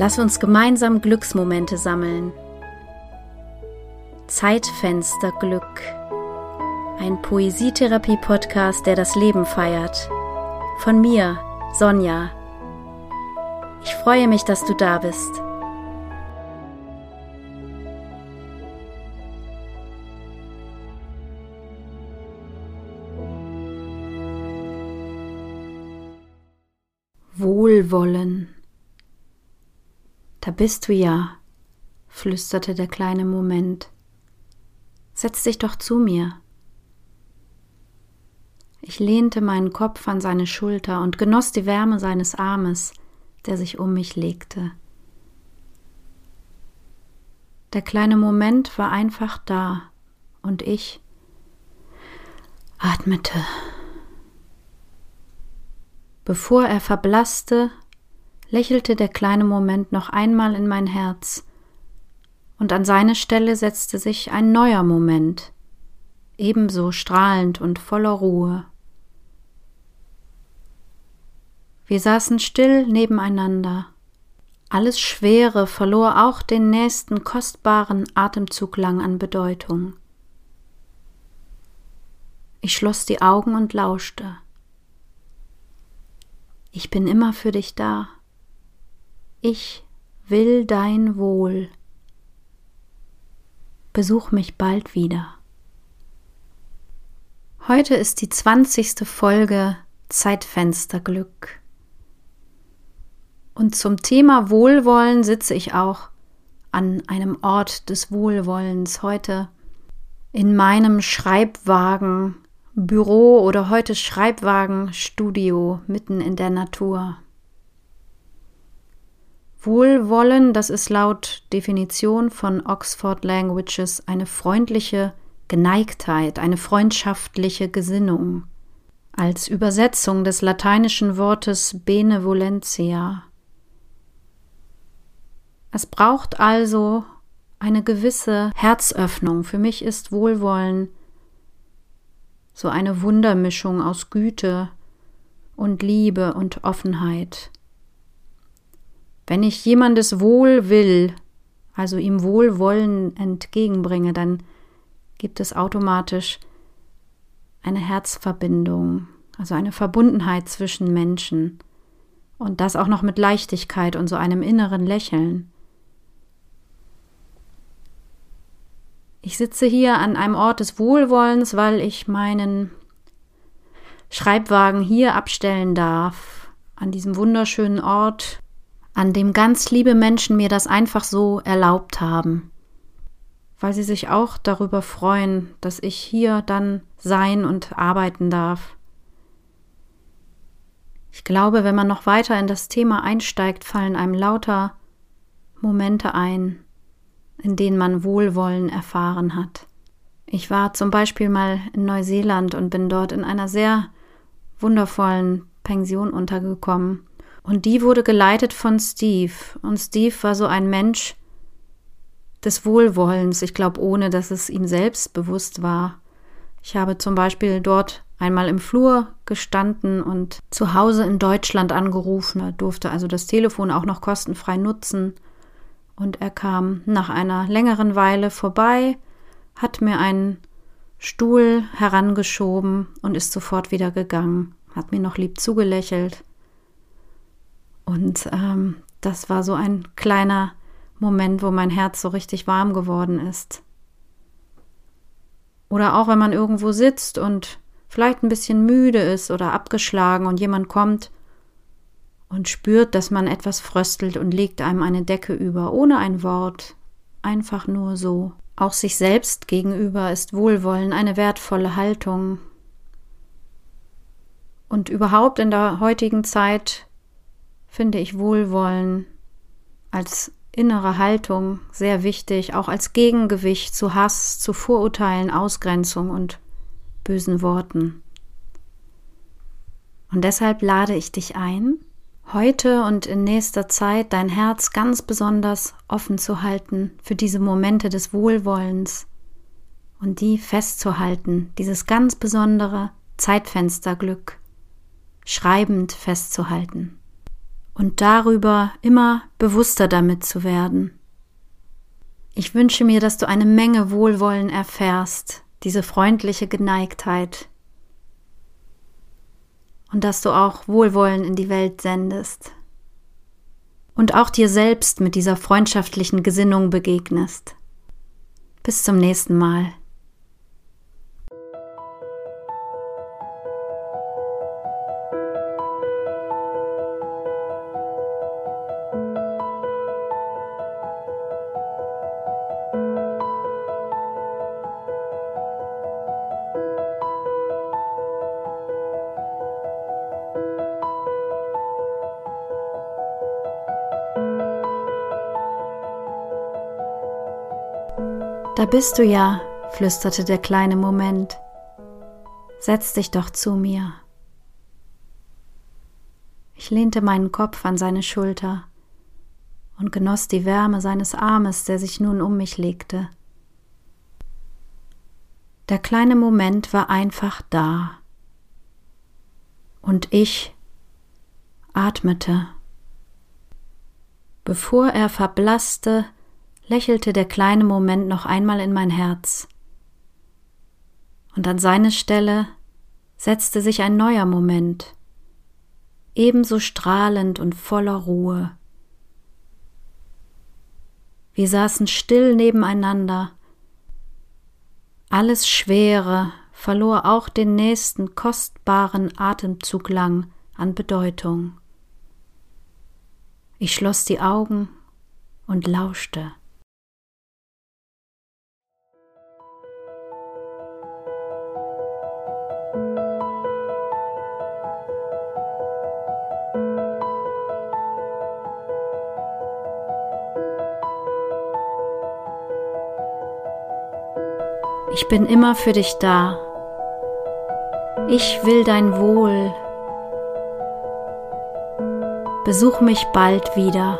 Lass uns gemeinsam Glücksmomente sammeln. Zeitfenster Glück. Ein Poesietherapie-Podcast, der das Leben feiert. Von mir, Sonja. Ich freue mich, dass du da bist. Wohlwollen. Da bist du ja, flüsterte der kleine Moment. Setz dich doch zu mir. Ich lehnte meinen Kopf an seine Schulter und genoss die Wärme seines Armes, der sich um mich legte. Der kleine Moment war einfach da und ich atmete. Bevor er verblasste, lächelte der kleine Moment noch einmal in mein Herz, und an seine Stelle setzte sich ein neuer Moment, ebenso strahlend und voller Ruhe. Wir saßen still nebeneinander. Alles Schwere verlor auch den nächsten kostbaren Atemzug lang an Bedeutung. Ich schloss die Augen und lauschte. Ich bin immer für dich da. Ich will dein Wohl. Besuch mich bald wieder. Heute ist die zwanzigste Folge Zeitfensterglück. Und zum Thema Wohlwollen sitze ich auch an einem Ort des Wohlwollens heute in meinem Schreibwagen, Büro oder heute Schreibwagen, Studio mitten in der Natur. Wohlwollen, das ist laut Definition von Oxford Languages eine freundliche Geneigtheit, eine freundschaftliche Gesinnung. Als Übersetzung des lateinischen Wortes benevolentia. Es braucht also eine gewisse Herzöffnung. Für mich ist Wohlwollen so eine Wundermischung aus Güte und Liebe und Offenheit. Wenn ich jemandes Wohl will, also ihm Wohlwollen entgegenbringe, dann gibt es automatisch eine Herzverbindung, also eine Verbundenheit zwischen Menschen. Und das auch noch mit Leichtigkeit und so einem inneren Lächeln. Ich sitze hier an einem Ort des Wohlwollens, weil ich meinen Schreibwagen hier abstellen darf, an diesem wunderschönen Ort an dem ganz liebe Menschen mir das einfach so erlaubt haben, weil sie sich auch darüber freuen, dass ich hier dann sein und arbeiten darf. Ich glaube, wenn man noch weiter in das Thema einsteigt, fallen einem lauter Momente ein, in denen man Wohlwollen erfahren hat. Ich war zum Beispiel mal in Neuseeland und bin dort in einer sehr wundervollen Pension untergekommen. Und die wurde geleitet von Steve. Und Steve war so ein Mensch des Wohlwollens, ich glaube, ohne dass es ihm selbst bewusst war. Ich habe zum Beispiel dort einmal im Flur gestanden und zu Hause in Deutschland angerufen, er durfte also das Telefon auch noch kostenfrei nutzen. Und er kam nach einer längeren Weile vorbei, hat mir einen Stuhl herangeschoben und ist sofort wieder gegangen, hat mir noch lieb zugelächelt und ähm, das war so ein kleiner Moment, wo mein Herz so richtig warm geworden ist. Oder auch wenn man irgendwo sitzt und vielleicht ein bisschen müde ist oder abgeschlagen und jemand kommt und spürt, dass man etwas fröstelt und legt einem eine Decke über, ohne ein Wort, einfach nur so. Auch sich selbst gegenüber ist Wohlwollen eine wertvolle Haltung. Und überhaupt in der heutigen Zeit finde ich Wohlwollen als innere Haltung sehr wichtig, auch als Gegengewicht zu Hass, zu Vorurteilen, Ausgrenzung und bösen Worten. Und deshalb lade ich dich ein, heute und in nächster Zeit dein Herz ganz besonders offen zu halten für diese Momente des Wohlwollens und die festzuhalten, dieses ganz besondere Zeitfensterglück, schreibend festzuhalten. Und darüber immer bewusster damit zu werden. Ich wünsche mir, dass du eine Menge Wohlwollen erfährst, diese freundliche Geneigtheit, und dass du auch Wohlwollen in die Welt sendest und auch dir selbst mit dieser freundschaftlichen Gesinnung begegnest. Bis zum nächsten Mal. Da bist du ja, flüsterte der kleine Moment. Setz dich doch zu mir. Ich lehnte meinen Kopf an seine Schulter und genoss die Wärme seines Armes, der sich nun um mich legte. Der kleine Moment war einfach da. Und ich atmete. Bevor er verblasste, lächelte der kleine Moment noch einmal in mein Herz. Und an seine Stelle setzte sich ein neuer Moment, ebenso strahlend und voller Ruhe. Wir saßen still nebeneinander. Alles Schwere verlor auch den nächsten kostbaren Atemzug lang an Bedeutung. Ich schloss die Augen und lauschte. Ich bin immer für dich da. Ich will dein Wohl. Besuch mich bald wieder.